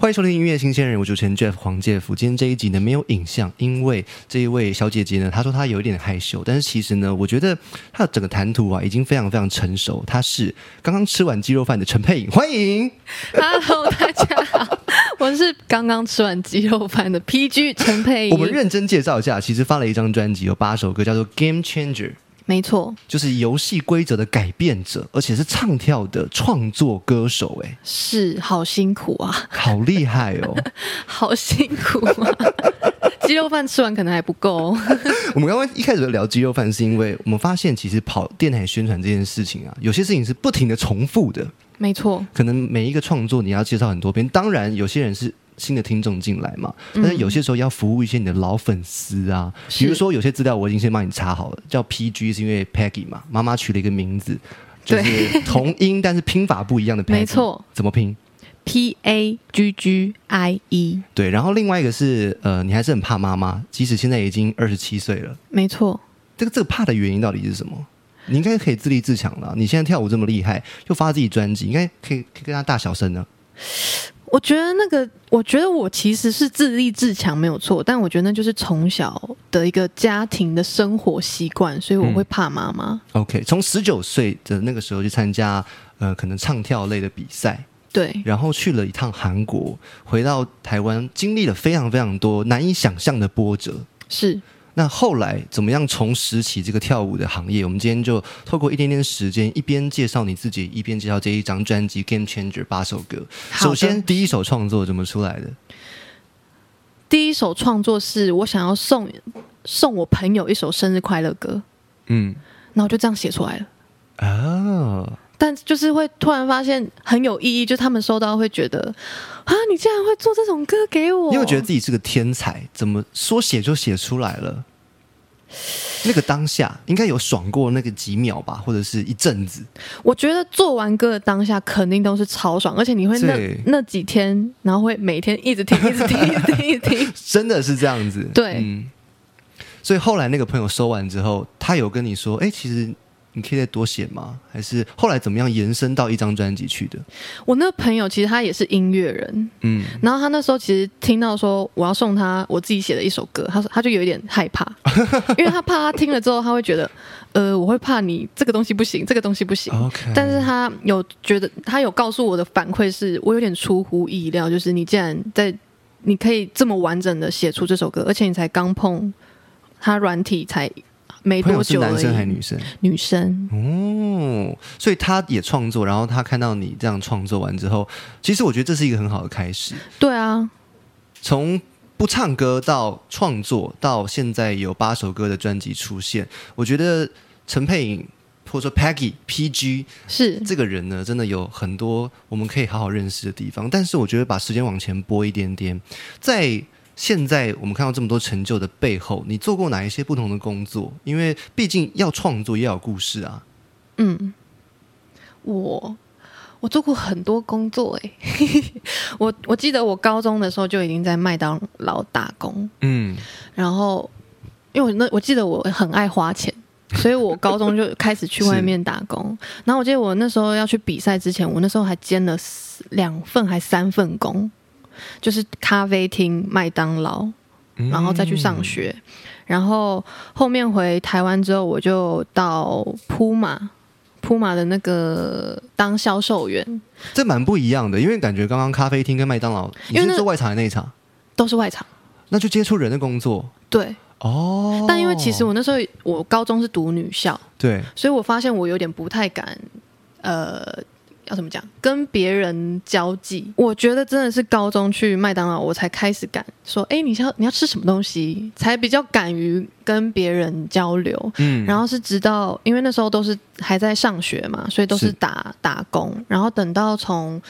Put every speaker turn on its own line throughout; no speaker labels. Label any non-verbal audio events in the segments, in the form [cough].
欢迎收听音乐新鲜人，我主持人 Jeff 黄介夫。今天这一集呢没有影像，因为这一位小姐姐呢，她说她有一点害羞，但是其实呢，我觉得她的整个谈吐啊已经非常非常成熟。她是刚刚吃完鸡肉饭的陈佩颖，欢迎。[laughs]
Hello，大家好，我是刚刚吃完鸡肉饭的 PG 陈佩仪。[laughs]
我们认真介绍一下，其实发了一张专辑，有八首歌，叫做《Game Changer》，
没错，
就是游戏规则的改变者，而且是唱跳的创作歌手。哎，
是好辛苦啊，
好厉害哦！[laughs]
好辛苦啊！[laughs] 鸡肉饭吃完可能还不够、哦。[laughs]
我们刚刚一开始聊鸡肉饭，是因为我们发现，其实跑电台宣传这件事情啊，有些事情是不停的重复的。
没错，
可能每一个创作你要介绍很多遍，当然有些人是新的听众进来嘛，但是有些时候要服务一些你的老粉丝啊，
是
比如说有些资料我已经先帮你查好了，叫 PG 是因为 Peggy 嘛，妈妈取了一个名字，就是同音但是拼法不一样的 Peggy，
没错，
怎么拼
？P A G G I E，
对，然后另外一个是呃，你还是很怕妈妈，即使现在已经二十七岁了，
没错。
这个这个怕的原因到底是什么？你应该可以自立自强了。你现在跳舞这么厉害，又发自己专辑，应该可以可以跟他大小声呢。
我觉得那个，我觉得我其实是自立自强没有错，但我觉得那就是从小的一个家庭的生活习惯，所以我会怕妈妈。
OK，从十九岁的那个时候去参加呃可能唱跳类的比赛，
对，
然后去了一趟韩国，回到台湾，经历了非常非常多难以想象的波折。
是
那后来怎么样重拾起这个跳舞的行业？我们今天就透过一点点时间，一边介绍你自己，一边介绍这一张专辑《Game Changer》八首歌。首先，第一首创作怎么出来的？
第一首创作是我想要送送我朋友一首生日快乐歌，
嗯，
然后就这样写出来了。
啊，
但就是会突然发现很有意义，就他们收到会觉得啊，你竟然会做这种歌给我，
你有觉得自己是个天才？怎么说写就写出来了？那个当下应该有爽过那个几秒吧，或者是一阵子。
我觉得做完歌的当下肯定都是超爽，而且你会那那几天，然后会每天一直听，一直听，一直听，一直听。[laughs]
真的是这样子。
对
嗯。所以后来那个朋友收完之后，他有跟你说：“哎，其实你可以再多写吗？”还是后来怎么样延伸到一张专辑去的？
我那个朋友其实他也是音乐人，
嗯，
然后他那时候其实听到说我要送他我自己写的一首歌，他说他就有一点害怕，[laughs] 因为他怕他听了之后他会觉得，呃，我会怕你这个东西不行，这个东西不行。
OK，
但是他有觉得，他有告诉我的反馈是我有点出乎意料，就是你竟然在你可以这么完整的写出这首歌，而且你才刚碰他软体才没
朋友是
多久而
男生还是，女生？
女生
哦，所以他也创作，然后他看到你这样创作完之后，其实我觉得这是一个很好的开始。
对啊，
从不唱歌到创作，到现在有八首歌的专辑出现，我觉得陈佩颖或者说 Peggy PG
是
这个人呢，真的有很多我们可以好好认识的地方。但是我觉得把时间往前拨一点点，在现在我们看到这么多成就的背后，你做过哪一些不同的工作？因为毕竟要创作也要有故事啊。
嗯，我我做过很多工作诶、[laughs] 我我记得我高中的时候就已经在麦当劳打工，
嗯，
然后因为我那我记得我很爱花钱，所以我高中就开始去外面打工。[laughs] 然后我记得我那时候要去比赛之前，我那时候还兼了两份还三份工，就是咖啡厅、麦当劳，然后再去上学。然后后面回台湾之后，我就到铺马。铺马的那个当销售员
这蛮不一样的，因为感觉刚刚咖啡厅跟麦当劳，你
因为
是做外场的那一场，
都是外场，
那就接触人的工作
对。
哦。
但因为其实我那时候我高中是读女校，
对
所以我发现我有点不太敢，呃，要怎么讲，跟别人交际。我觉得真的是高中去麦当劳，我才开始敢说，哎，你要你要吃什么东西，才比较敢于跟别人交流。
嗯
然后是直到，因为那时候都是还在上学嘛，所以都是
是
打打工。然后等到从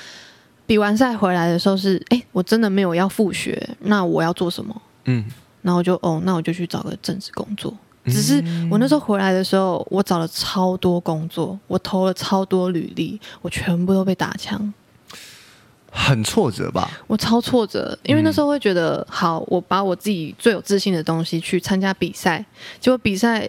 比完赛回来的时候是，哎，我真的没有要复学，那我要做什么？
嗯，
然后就哦，那我就去找个正职工作。只是我那时候回来的时候，我找了超多工作，我投了超多履历，我全部都被打枪，
很挫折吧？
我超挫折，因为那时候会觉得，好，我把我自己最有自信的东西去参加比赛，结果比赛，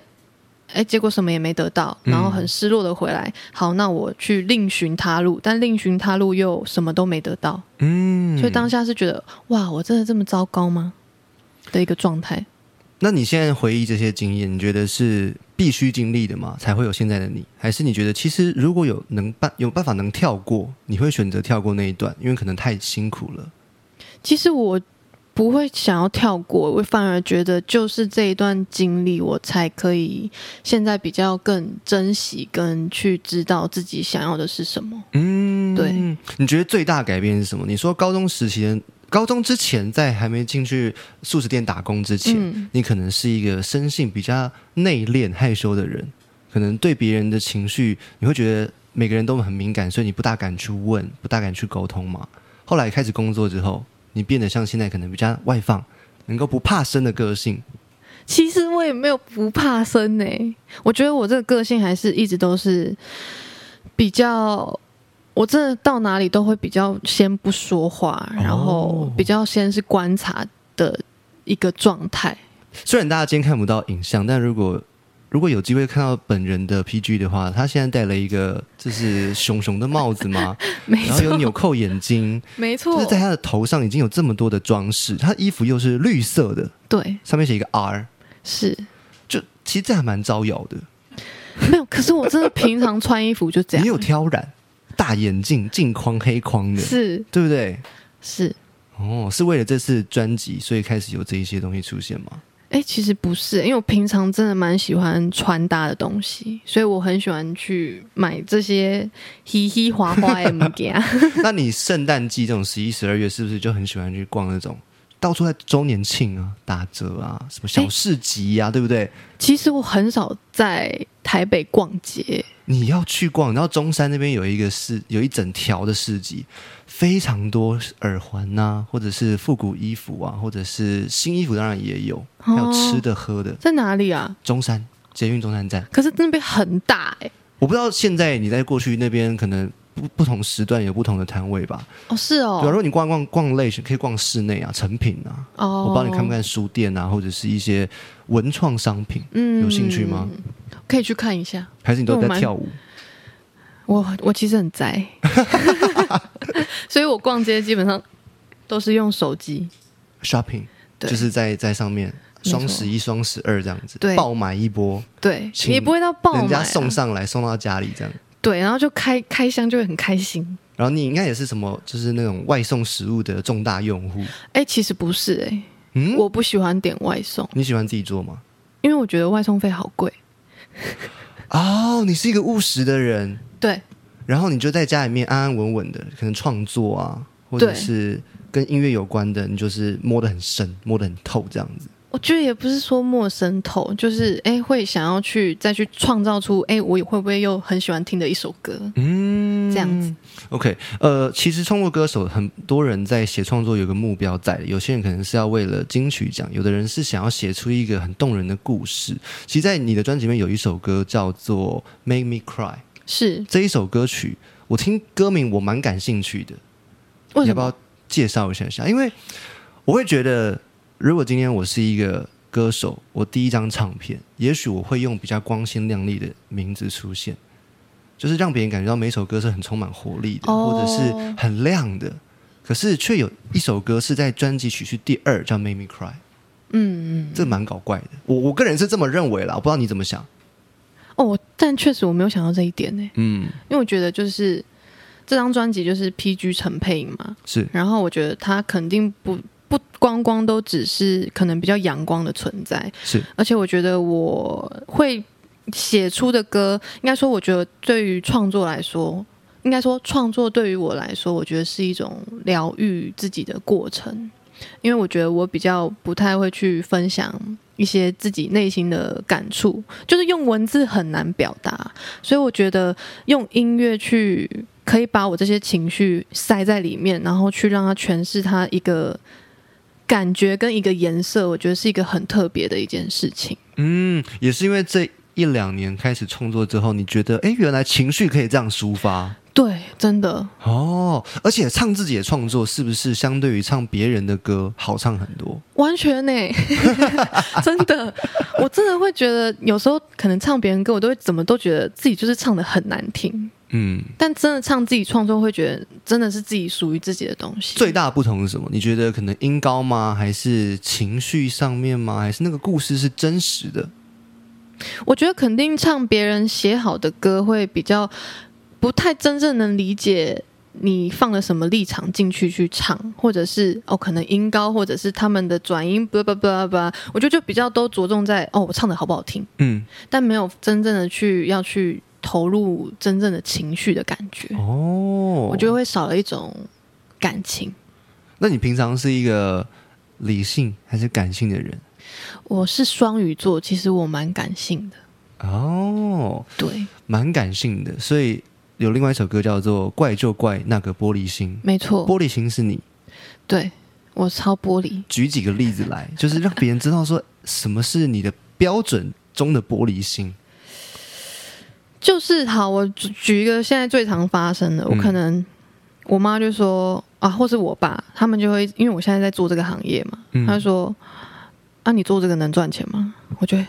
哎，结果什么也没得到，
嗯
然后很失落的回来。好，那我去另寻他路，但另寻他路又什么都没得到，
嗯，
所以当下是觉得哇，我真的这么糟糕吗？的一个状态。
那你现在回忆这些经验，你觉得是必须经历的吗？才会有现在的你？还是你觉得其实如果有能办有办法能跳过，你会选择跳过那一段，因为可能太辛苦了？
其实我不会想要跳过，我反而觉得就是这一段经历，我才可以现在比较更珍惜，跟去知道自己想要的是什么。
嗯，
对。
你觉得最大的改变是什么？你说高中时期的，高中之前，在还没进去素食店打工之前，
嗯
你可能是一个生性比较内敛、害羞的人，可能对别人的情绪，你会觉得每个人都很敏感，所以你不大敢去问，不大敢去沟通嘛。后来开始工作之后，你变得像现在可能比较外放，能够不怕生的个性。
其实我也没有不怕生呢、我觉得我这个个性还是一直都是比较，我真的到哪里都会比较先不说话，然后比较先是观察的一个状态。
虽然大家今天看不到影像，但如果如果有机会看到本人的 PG 的话，他现在戴了一个就是熊熊的帽子嘛，[laughs]
没
然后有，纽扣眼睛，
没错。
就是，在他的头上已经有这么多的装饰，他衣服又是绿色的，
对，
上面写一个 R，
是。
就其实这还蛮招摇的。
没有。可是我真的平常穿衣服就这样，[laughs]
你有挑染，大眼镜，镜框黑框的，
是
对不对？
是。
哦，是为了这次专辑，所以开始有这一些东西出现吗？
哎、其实不是，因为我平常真的蛮喜欢穿搭的东西，所以我很喜欢去买这些嘻嘻花花的物件。[laughs]
那你圣诞季这种十一、十二月，是不是就很喜欢去逛那种到处在周年庆啊、打折啊、什么小市集呀、对不对？
其实我很少在台北逛街，
你要去逛，然后中山那边有一个市，有一整条的市集，非常多耳环呐、或者是复古衣服啊，或者是新衣服，当然也有，还有吃的喝的。
在哪里啊？
中山捷运中山站，
可是那边很大哎、
我不知道现在你在过去那边可能不不同时段有不同的摊位吧？
哦，是
对啊，如你逛逛逛类，可以逛室内啊、成品啊，
哦，
我帮你看不看书店啊，或者是一些文创商品，
嗯
有兴趣吗？
可以去看一下。
还是你都在跳舞？
我我其实很宅，[laughs] 所以我逛街基本上都是用手机。
shopping，
对
就是在在上面双十一、双十二这样子，
对
爆买一波，
对，
请
也不会到爆买、啊，
人家送上来送到家里这样。
对，然后就开开箱就会很开心。
然后你应该也是什么，就是那种外送食物的重大用户。
哎、其实不是哎、
嗯，
我不喜欢点外送，
你喜欢自己做吗？
因为我觉得外送费好贵。[laughs]
哦，你是一个务实的人，
对。
然后你就在家里面安安稳稳的，可能创作啊，或者是跟音乐有关的，你就是摸得很深，摸得很透这样子。
我觉得也不是说陌生透，就是哎、会想要去再去创造出哎、我会不会又很喜欢听的一首歌？
嗯
这样子。
OK，呃，其实创作歌手很多人在写创作有个目标在，有些人可能是要为了金曲奖，有的人是想要写出一个很动人的故事。其实，在你的专辑里面有一首歌叫做《Make Me Cry》，
是
这一首歌曲我听歌名我蛮感兴趣的，要不要介绍一下下？因为我会觉得，如果今天我是一个歌手，我第一张唱片，也许我会用比较光鲜亮丽的名字出现，就是让别人感觉到每首歌是很充满活力的，
哦
或者是很亮的。可是却有一首歌是在专辑曲序第二，叫《Make Me Cry》，
嗯嗯
这蛮搞怪的。我我个人是这么认为啦，我不知道你怎么想。
哦，但确实我没有想到这一点呢，
嗯，
因为我觉得就是这张专辑就是 PG 陈佩莹嘛，
是
然后我觉得他肯定不不光光都只是可能比较阳光的存在，
是，
而且我觉得我会写出的歌，应该说，我觉得对于创作来说，应该说创作对于我来说，我觉得是一种疗愈自己的过程，因为我觉得我比较不太会去分享一些自己内心的感触，就是用文字很难表达，所以我觉得用音乐去可以把我这些情绪塞在里面，然后去让它诠释它一个感觉跟一个颜色，我觉得是一个很特别的一件事情。
嗯，也是因为这一两年开始创作之后，你觉得，哎，原来情绪可以这样抒发。
对，真的
哦，而且唱自己的创作是不是相对于唱别人的歌好唱很多？
完全呢、[laughs] 真的，我真的会觉得有时候可能唱别人歌，我都会怎么都觉得自己就是唱的很难听，
嗯，
但真的唱自己创作，会觉得真的是自己属于自己的东西。
最大的不同是什么？你觉得可能音高吗？还是情绪上面吗？还是那个故事是真实的？
我觉得肯定唱别人写好的歌会比较不太真正能理解你放了什么立场进去去唱，或者是哦可能音高，或者是他们的转音，不不不不，我觉得就比较都着重在哦我唱的好不好听，
嗯，
但没有真正的去要去投入真正的情绪的感觉，
哦，
我觉得会少了一种感情。
那你平常是一个理性还是感性的人？
我是双鱼座，其实我蛮感性的，
哦，
对，
蛮感性的，所以有另外一首歌叫做《怪就怪那个玻璃心
没》，错，
玻璃心是你。
对我超玻璃。
举几个例子来，就是让别人知道说什么是你的标准中的玻璃心。
就是好，我举举一个现在最常发生的，我
嗯
可能我妈就说啊，或是我爸，他们就会因为我现在在做这个行业嘛，
嗯
他就说啊，你做这个能赚钱吗？我觉得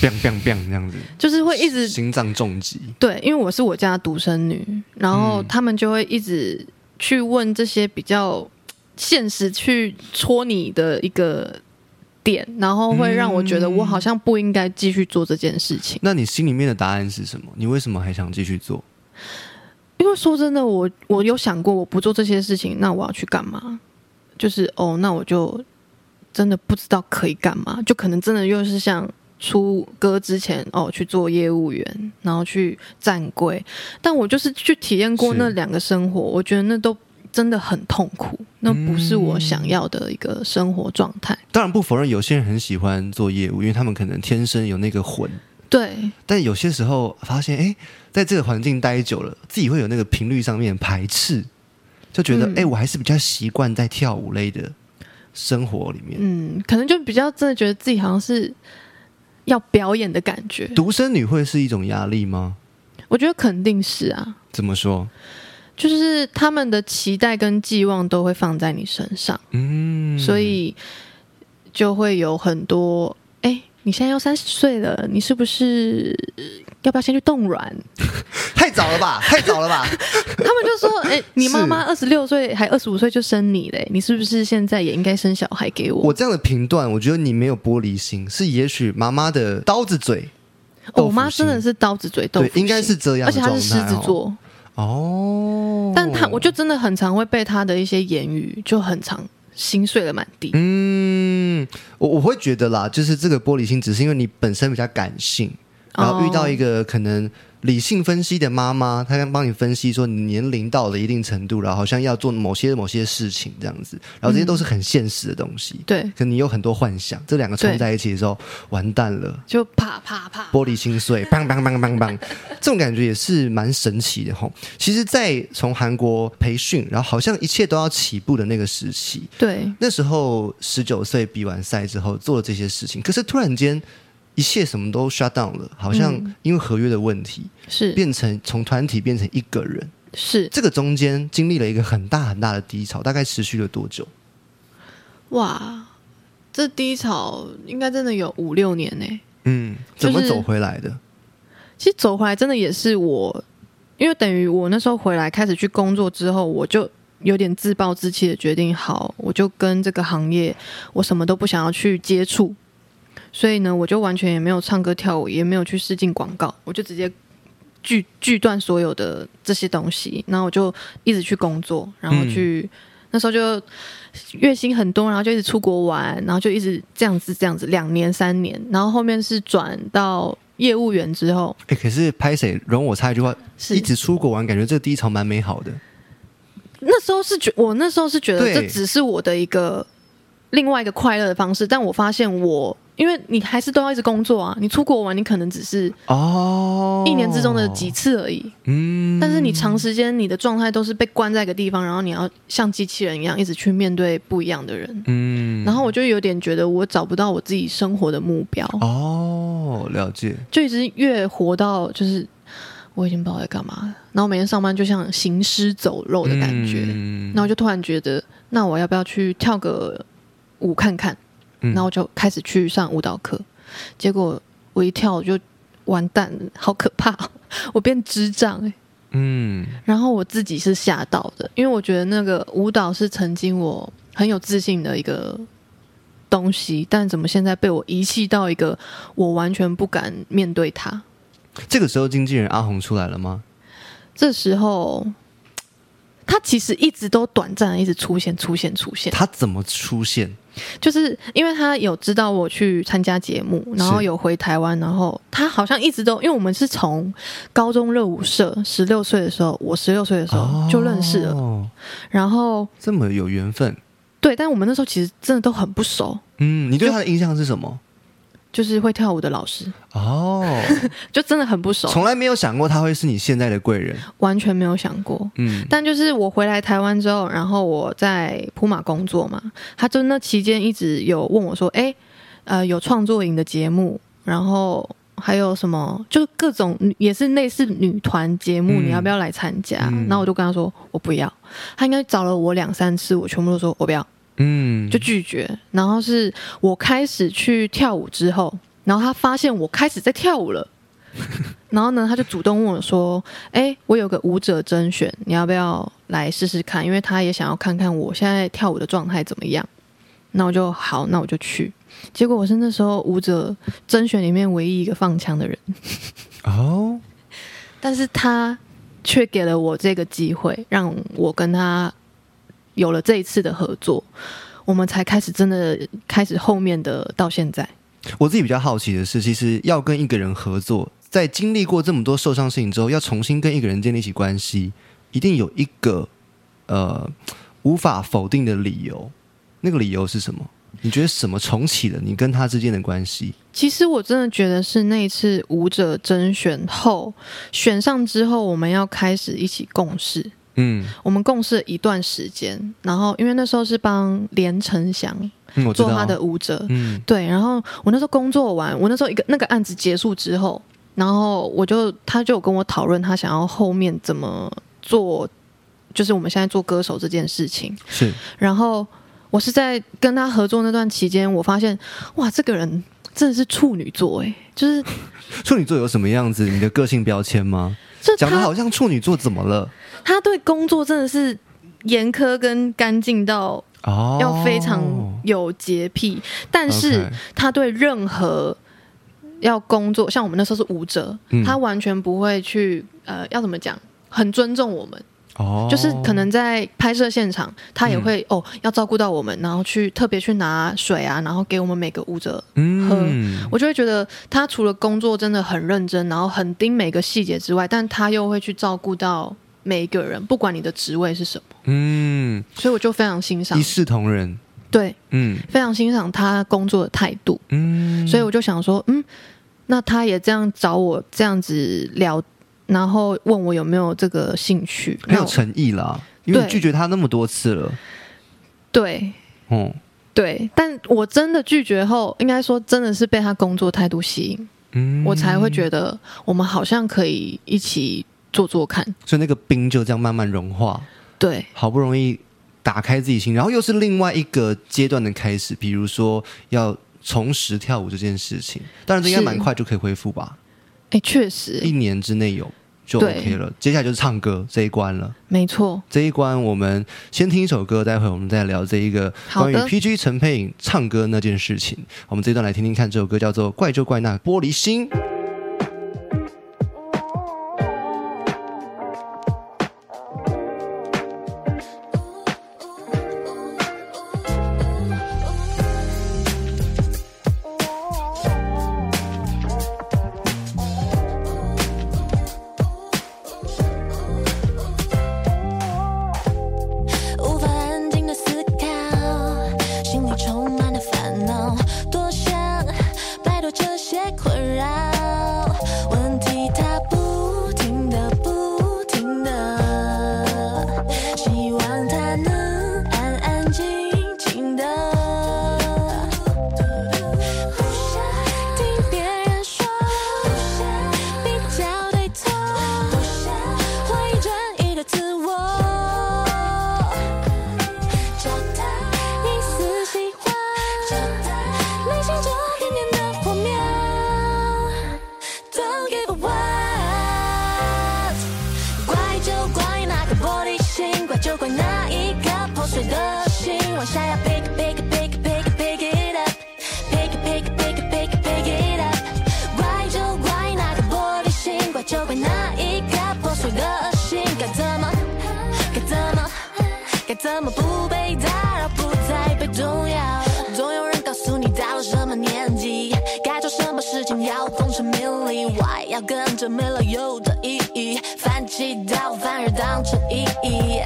biang biang biang 这样子，
就是会一直
心脏重击。
对，因为我是我家独生女，然后
嗯
他们就会一直去问这些比较现实去戳你的一个点，然后会让我觉得我好像不应该继续做这件事情。
那你心里面的答案是什么？你为什么还想继续做？
因为说真的，我我有想过，我不做这些事情，那我要去干嘛？就是哦，那我就真的不知道可以干嘛，就可能真的又是像出歌之前哦去做业务员，然后去站柜，但我就是去体验过那两个生活，我觉得那都真的很痛苦，那不是我
嗯
想要的一个生活状态。
当然不否认有些人很喜欢做业务，因为他们可能天生有那个魂。
对，
但有些时候发现，哎，在这个环境待久了，自己会有那个频率上面排斥，就觉得，
嗯
哎、我还是比较习惯在跳舞类的生活里面。
嗯，可能就比较真的觉得自己好像是要表演的感觉。
独生女会是一种压力吗？
我觉得肯定是啊，
怎么说？
就是他们的期待跟寄望都会放在你身上，
嗯，
所以就会有很多哎，你现在要三十岁了，你是不是呃要不要先去冻卵？[laughs]
太早了吧，[laughs] 太早了吧？
他们就说，哎，你妈妈二十六岁还二十五岁就生你嘞，你是不是现在也应该生小孩给我？
我这样的评断，我觉得你没有玻璃心，是也许妈妈的刀子嘴，
哦我妈真的是刀子嘴豆腐，心，
对应该是这样
而且她是狮子
哦
座，
哦。
但他我就真的很常会被他的一些言语就很常心碎了满地。
嗯，我我会觉得啦，就是这个玻璃心，只是因为你本身比较感性，然后遇到一个可能理性分析的妈妈，她刚帮你分析说你年龄到了一定程度了，好像要做某些某些事情这样子，然后这些都是很现实的东西。
对，
可你有很多幻想，这两个冲在一起的时候，完蛋了。
就啪啪啪，
玻璃心碎，砰砰砰砰砰，这种感觉也是蛮神奇的吼。其实，在从韩国培训，然后好像一切都要起步的那个时期，
对，
那时候十九岁比完赛之后做了这些事情，可是突然间一切什么都 shut down 了，好像
嗯
因为合约的问题，
是
变成从团体变成一个人。
是，
这个中间经历了一个很大很大的低潮，大概持续了多久？
哇，这低潮应该真的有五六年呢。
嗯，怎么走回来的？
其实走回来真的也是我，因为等于我那时候回来开始去工作之后，我就有点自暴自弃的决定，好，我就跟这个行业我什么都不想要去接触，所以呢，我就完全也没有唱歌跳舞，也没有去试镜广告，我就直接锯锯断所有的这些东西，然后我就一直去工作，然后去、那时候就月薪很多，然后就一直出国玩，然后就一直这样子这样子两年三年，然后后面是转到业务员之后，
哎，可是拍谁？容我插一句话，
是
一直出国玩，感觉这个低潮蛮美好的。
那时候是觉，我那时候是觉得这只是我的一个另外一个快乐的方式，但我发现我，因为你还是都要一直工作啊，你出国玩，你可能只是
哦，
一年之中的几次而已，
嗯，
但是你长时间你的状态都是被关在一个地方，然后你要像机器人一样一直去面对不一样的人，
嗯，
然后我就有点觉得我找不到我自己生活的目标，
哦，了解，
就一直越活到就是我已经不知道在干嘛了。然后每天上班就像行尸走肉的感觉，
嗯。
然后就突然觉得，那我要不要去跳个舞看看？
嗯
然后我就开始去上舞蹈课，结果我一跳我就完蛋了，好可怕哦、[laughs] 我变智障哎、
嗯
然后我自己是吓到的，因为我觉得那个舞蹈是曾经我很有自信的一个东西，但怎么现在被我遗弃到一个我完全不敢面对它？
这个时候经纪人阿红出来了吗？
这时候，他其实一直都短暂的一直出现、出现、出现，
他怎么出现？
就是因为他有知道我去参加节目，然后有回台湾，然后他好像一直都，因为我们是从高中热舞社十六岁的时候，我十六岁的时候就认识了，
哦，
然后
这么有缘分。
对，但我们那时候其实真的都很不熟，
嗯，你对他的印象是什么？
就是会跳舞的老师，
哦，[laughs]
就真的很不熟，
从来没有想过他会是你现在的贵人。
完全没有想过。
嗯，
但就是我回来台湾之后，然后我在普马工作嘛，他就那期间一直有问我说：“哎，呃，有创作营的节目，然后还有什么，就各种也是类似女团节目，
嗯
你要不要来参加？”
嗯
然后我就跟他说：“我不要。”他应该找了我两三次，我全部都说我不要，
嗯，
就拒绝。然后是我开始去跳舞之后，然后他发现我开始在跳舞了。[laughs] 然后呢，他就主动问我说：“哎，我有个舞者甄选，你要不要来试试看？因为他也想要看看我现在跳舞的状态怎么样。”那我就好，那我就去。结果我是那时候舞者甄选里面唯一一个放枪的人，
哦，[laughs]
但是他却给了我这个机会，让我跟他有了这一次的合作，我们才开始真的开始后面的到现在。
我自己比较好奇的是，其实要跟一个人合作，在经历过这么多受伤事情之后，要重新跟一个人建立起关系，一定有一个呃无法否定的理由。那个理由是什么？你觉得什么重启了你跟他之间的关系？
其实我真的觉得是那一次舞者甄选后选上之后，我们要开始一起共事。
嗯，
我们共事了一段时间，然后因为那时候是帮连成祥做他的舞者，
嗯
对，然后我那时候工作完，我那时候一个那个案子结束之后，然后我就他就有跟我讨论他想要后面怎么做，就是我们现在做歌手这件事情。
是
然后我是在跟他合作那段期间，我发现哇，这个人真的是处女座哎，就是 [laughs]
处女座有什么样子？你的个性标签吗？
就他
讲的好像处女座怎么了？
他对工作真的是严苛跟干净到
哦，
要非常有洁癖，但是他对任何要工作，像我们那时候是舞者，
嗯。
他完全不会去呃，要怎么讲，很尊重我们，
哦，
就是可能在拍摄现场，他也会、哦要照顾到我们，然后去特别去拿水啊，然后给我们每个舞者。
嗯，
我就会觉得他除了工作真的很认真，然后很盯每个细节之外，但他又会去照顾到每一个人，不管你的职位是什么，
嗯，
所以我就非常欣赏
一，视同仁，
对，
嗯。
非常欣赏他工作的态度。
嗯，
所以我就想说，嗯，那他也这样找我这样子聊，然后问我有没有这个兴趣，那我
很有诚意啦，因为拒绝他那么多次了，
对
嗯，
对，但我真的拒绝后，应该说真的是被他工作态度吸引，
嗯。
我才会觉得我们好像可以一起做做看。
所以那个冰就这样慢慢融化，
对
好不容易打开自己心，然后又是另外一个阶段的开始，比如说要重拾跳舞这件事情，当然这应该蛮快就可以恢复吧，
哎，确实
一年之内有就 OK 了，接下来就是唱歌这一关了。
没错。
这一关我们先听一首歌，待会我们再聊这一个关于 PG 陈佩颖唱歌那件事情。我们这一段来听听看，这首歌叫做《怪就怪那玻璃心》。
的心，往下要 pick pick pick pick pick it up，pick pick pick pick pick it up。怪就怪那个玻璃心，怪就怪那一颗破碎的心，该怎么，该怎么，该怎么不被打扰，不再被动摇？总有人告诉你到了什么年纪，该做什么事情要功成名利，why 要跟着没了有的意义，反其道反而当成意义。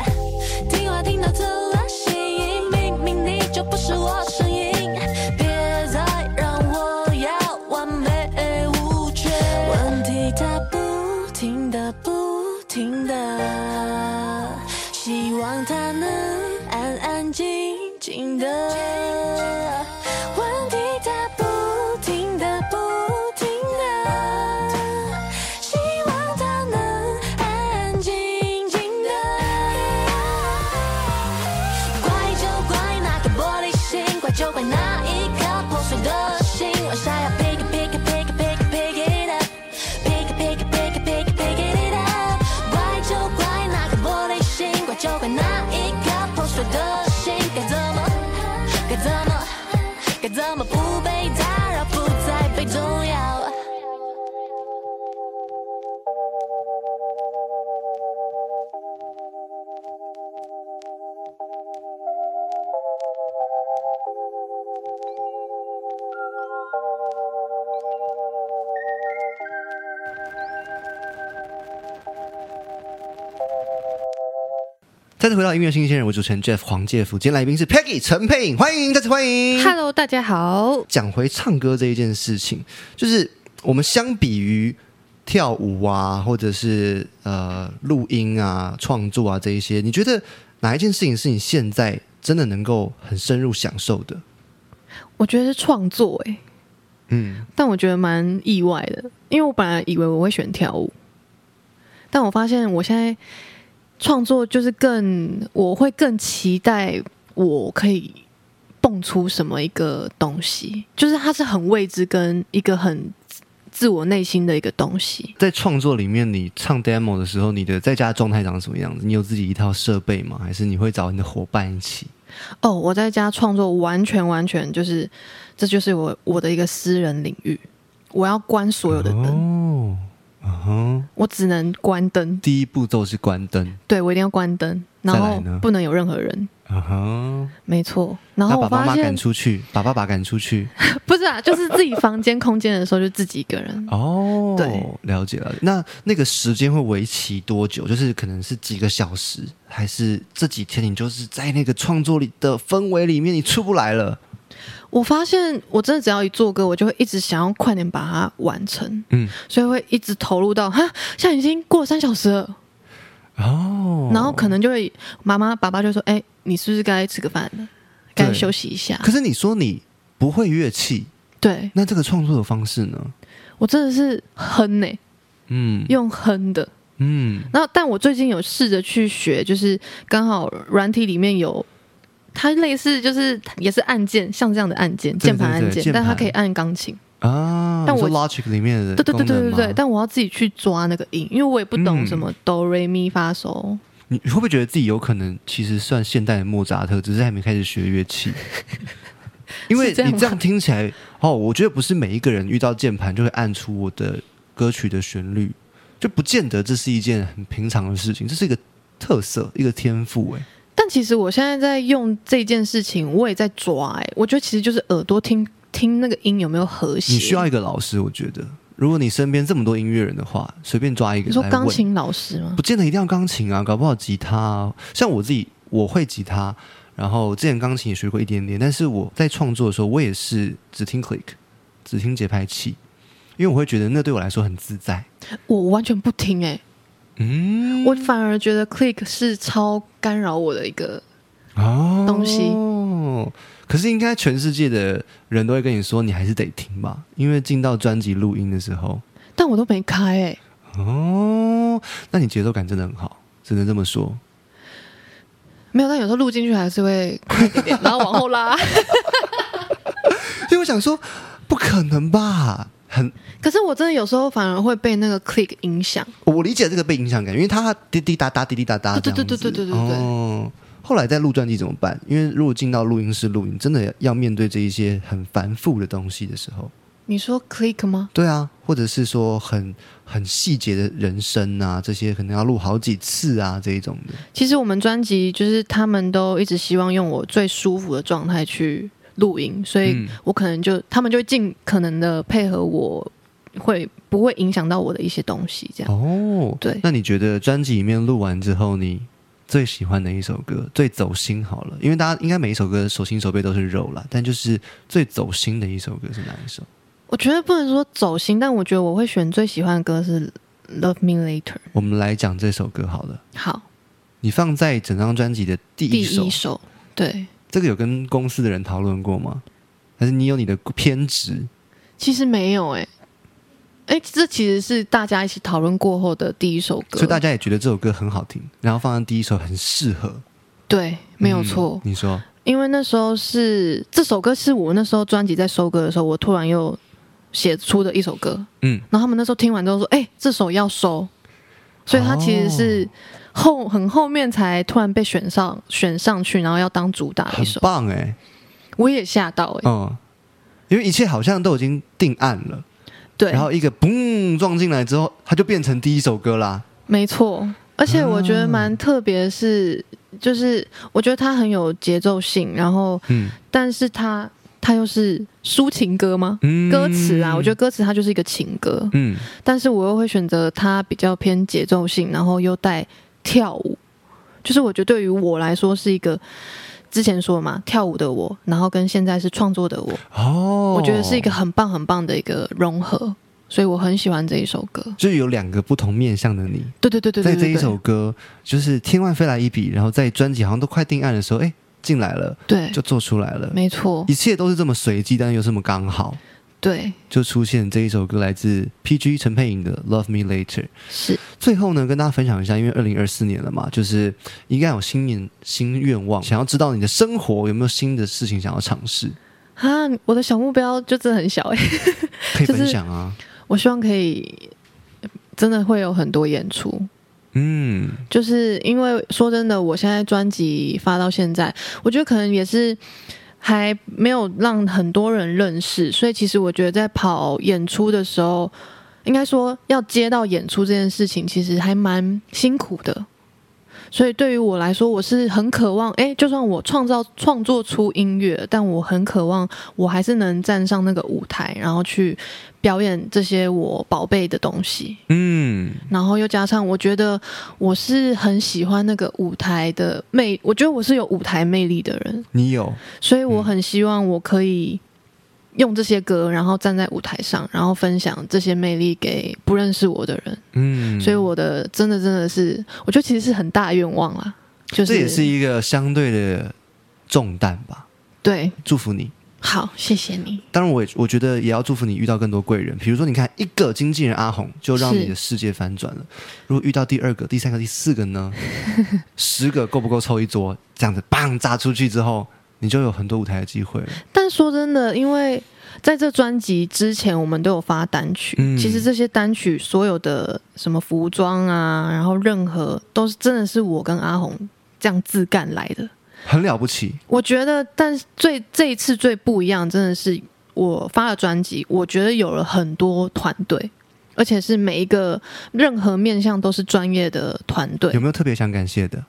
就怪那再
次回到音乐新鲜人，我主持人 Jeff 黄介甫，今天来宾是 Peggy 陈佩颖，欢迎，再次欢迎。
Hello，大家好。
讲回唱歌这一件事情，就是我们相比于跳舞啊，或者是呃录音啊、创作啊这一些，你觉得哪一件事情是你现在真的能够很深入享受的？
我觉得是创作哎、
嗯，
但我觉得蛮意外的，因为我本来以为我会选跳舞，但我发现我现在创作就是更，我会更期待我可以蹦出什么一个东西，就是它是很未知跟一个很自我内心的一个东西。
在创作里面，你唱 demo 的时候，你的在家状态长什么样子？你有自己一套设备吗？还是你会找你的伙伴一起？
哦，我在家创作完全完全就是，这就是我我的一个私人领域，我要关所有的灯，
哦，嗯哼，
我只能关灯。
第一步骤是关灯，
对我一定要关灯，然后
呢
不能有任何人。
嗯哼，
没错，然后
把妈妈赶出去，把爸爸赶出去。[laughs]
不是啊，就是自己房间空间的时候就自己一个人。
哦，
对，
了解了。那那个时间会为期多久？就是可能是几个小时，还是这几天你就是在那个创作里的氛围里面，你出不来了？
我发现我真的只要一做歌，我就会一直想要快点把它完成，
嗯，
所以会一直投入到哈，现在已经过了三小时了，
哦，
然后可能就会妈妈爸爸就说，哎，你是不是该吃个饭了？该休息一下。
可是你说你不会乐器，
对。
那这个创作的方式呢？
我真的是哼呢、
嗯。
用哼的。
嗯，
然后，但我最近有试着去学，就是刚好软体里面有，它类似就是也是按键，像这样的按键，
对
键盘按键，但它可以按钢琴。
啊，
但我
Logic 里面的
对对对对对对，但我要自己去抓那个音，因为我也不懂
嗯
什么哆瑞咪发嗦。
你你会不会觉得自己有可能其实算现代的莫扎特，只是还没开始学乐器？[laughs] 因为你这样听起来，哦，我觉得不是每一个人遇到键盘就会按出我的歌曲的旋律，就不见得这是一件很平常的事情，这是一个特色，一个天赋。哎，
但其实我现在在用这件事情，我也在抓、哎，我觉得其实就是耳朵听听那个音有没有和谐。
你需要一个老师，我觉得，如果你身边这么多音乐人的话，随便抓一个
你说钢琴老师吗
不？见得一定要钢琴啊，搞不好吉他啊。像我自己，我会吉他，然后之前钢琴也学过一点点，但是我在创作的时候，我也是只听 click，只听节拍器，因为我会觉得那对我来说很自在。
我完全不听、哎、
嗯，
我反而觉得 click 是超干扰我的一个。
哦
东西
可是应该全世界的人都会跟你说，你还是得听吧，因为进到专辑录音的时候，
但我都没开哎、
哦，那你节奏感真的很好，只能这么说。
没有，但有时候录进去还是会快一点点，然后往后拉。[laughs]
所以我想说，不可能吧？很
可是我真的有时候反而会被那个 click 影响。
我理解这个被影响感，因为它滴滴答答、滴滴答答
对。对对对对对
哦后来在录专辑怎么办？因为如果进到录音室录音，真的要面对这一些很繁复的东西的时候，
你说 click 吗？
对啊，或者是说很很细节的人声啊，这些可能要录好几次啊，这一种的。
其实我们专辑就是他们都一直希望用我最舒服的状态去录音，所以
嗯
我可能就他们就会尽可能的配合我，会不会影响到我的一些东西？这样
哦，
对
那你觉得专辑里面录完之后，你最喜欢的一首歌，最走心好了？因为大家应该每一首歌手心手背都是肉啦，但就是最走心的一首歌是哪一首？
我觉得不能说走心，但我觉得我会选最喜欢的歌是《Love Me Later》。
我们来讲这首歌好了。
好，
你放在整张专辑的第
第
一首，
一首，对，
这个有跟公司的人讨论过吗？还是你有你的偏执？
其实没有哎、哎、这其实是大家一起讨论过后的第一首歌，
所以大家也觉得这首歌很好听，然后放在第一首很适合，
对，没有错。
嗯你说，
因为那时候是这首歌是我那时候专辑在收歌的时候，我突然又写出的一首歌，
嗯，
然后他们那时候听完之后说：“哎、这首要收。”所以它其实是后很后面才突然被选上选上去，然后要当主打的一
很
首，
棒哎、
我也吓到哎、
嗯，因为一切好像都已经定案了，
对，
然后一个嘣撞进来之后，它就变成第一首歌啦。
没错，而且我觉得蛮特别的是，就是我觉得它很有节奏性，然后
嗯。
但是它它又是抒情歌吗？
嗯。
歌词啊，我觉得歌词它就是一个情歌，
嗯。
但是我又会选择它比较偏节奏性，然后又带跳舞，就是我觉得对于我来说是一个之前说嘛，跳舞的我，然后跟现在是创作的我，
哦，
我觉得是一个很棒很棒的一个融合，所以我很喜欢这一首歌。
就是有两个不同面向的你，
对对对对
在这一首歌就是天外飞来一笔，然后在专辑好像都快定案的时候，哎，进来了
对，
就做出来了，
没错，
一切都是这么随机，但是又这么刚好，
对，
就出现这一首歌来自 PG 陈佩颖的《Love Me Later》。
是。
最后呢，跟大家分享一下，因为二零二四年了嘛，就是应该有新年新愿望，想要知道你的生活有没有新的事情想要尝试，
啊，我的小目标就真的很小哎、[laughs]
可以
就是
分享啊。
我希望可以真的会有很多演出，
嗯，
就是因为说真的，我现在专辑发到现在，我觉得可能也是还没有让很多人认识，所以其实我觉得在跑演出的时候，应该说要接到演出这件事情，其实还蛮辛苦的。所以对于我来说，我是很渴望，诶，就算我创造创作出音乐，但我很渴望，我还是能站上那个舞台，然后去表演这些我宝贝的东西。
嗯，
然后又加上，我觉得我是很喜欢那个舞台的魅，我觉得我是有舞台魅力的人，
你有，
所以我很希望我可以用这些歌，然后站在舞台上，然后分享这些魅力给不认识我的人。
嗯，
所以我的真的真的是，我觉得其实是很大愿望啦，就是
这也是一个相对的重担吧。
对，
祝福你。
好，谢谢你，
当然我，也我觉得也要祝福你遇到更多贵人。比如说，你看一个经纪人阿红，就让你的世界翻转了。如果遇到第二个、第三个、第四个呢？[laughs] 十个够不够凑一桌？这样子，棒炸出去之后，你就有很多舞台的机会了。
但说真的，因为在这专辑之前，我们都有发单曲。
嗯
其实这些单曲所有的什么服装啊，然后任何都是真的是我跟阿红这样自干来的。
很了不起。
我觉得，但是最这一次最不一样，真的是我发了专辑，我觉得有了很多团队，而且是每一个任何面向都是专业的团队
有。没有特别想感谢的？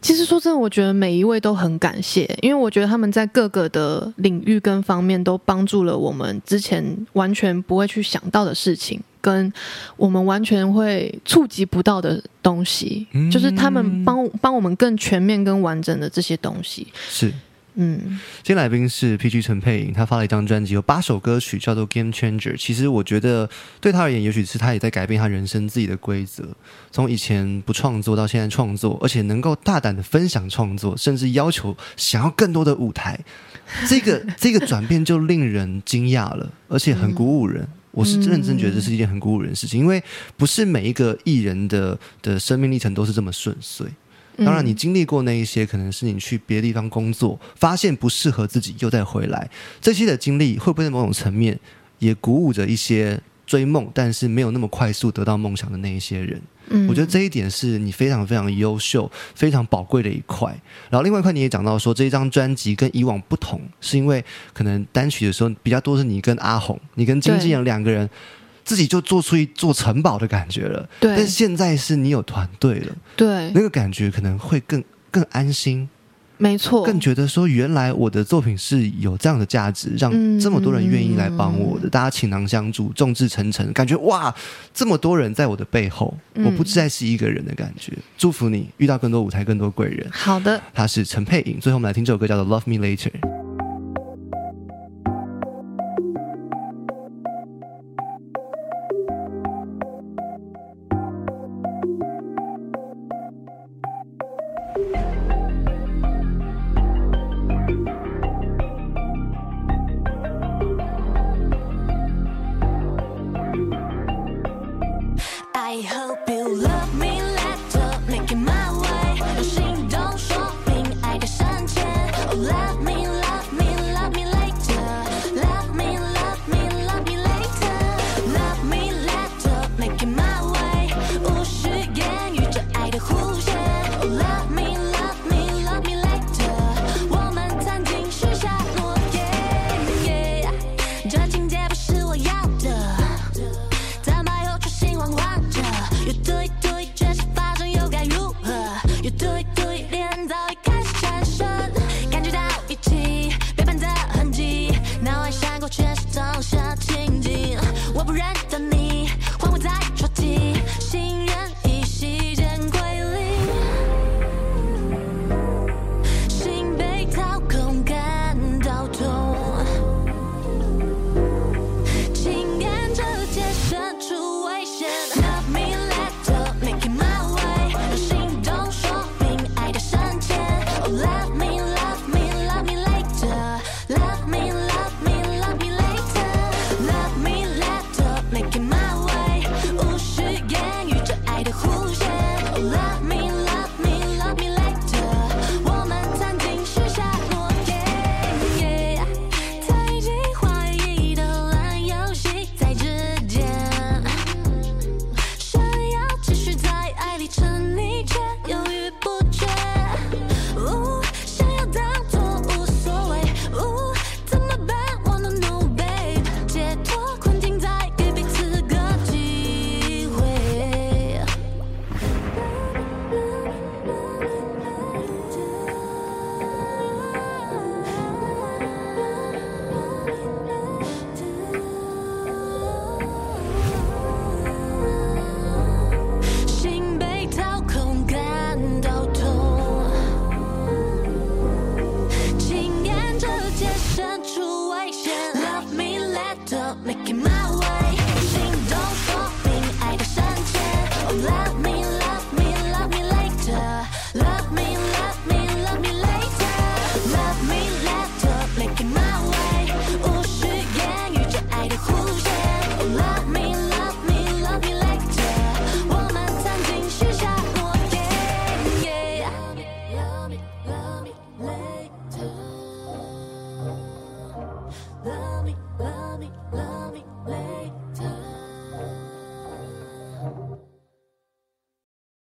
其实说真的，我觉得每一位都很感谢，因为我觉得他们在各个的领域跟方面都帮助了我们之前完全不会去想到的事情，跟我们完全会触及不到的东西，
嗯
就是他们帮帮我们更全面、跟完整的这些东西。
是，
嗯，
今天来宾是 PG 陈佩莹，他发了一张专辑，有八首歌曲，叫做《Game Changer》。其实我觉得对他而言，也许是他也在改变他人生自己的规则，从以前不创作到现在创作，而且能够大胆的分享创作，甚至要求想要更多的舞台。这个 [laughs] 这个转变就令人惊讶了，而且很鼓舞人。我是认真觉得这是一件很鼓舞人的事情，因为不是每一个艺人的的生命历程都是这么顺遂。
嗯
当然，你经历过那一些，可能是你去别的地方工作，发现不适合自己，又再回来，这些的经历会不会在某种层面也鼓舞着一些追梦，但是没有那么快速得到梦想的那一些人？
嗯
我觉得这一点是你非常非常优秀、非常宝贵的一块。然后另外一块你也讲到说，这一张专辑跟以往不同，是因为可能单曲的时候比较多是你跟阿红、你跟经纪人两个人自己就做出一座城堡的感觉了。
对
但是现在是你有团队了，
对
那，个感觉可能会更更安心，
没错，
更觉得说原来我的作品是有这样的价值，让
嗯
这么多人愿意来帮我的，大家倾囊相助，众志成城，感觉哇，这么多人在我的背后，
嗯
我不再是一个人的感觉。祝福你遇到更多舞台，更多贵人。
好的。
他是陈佩颖，最后我们来听这首歌叫做《Love Me Later》。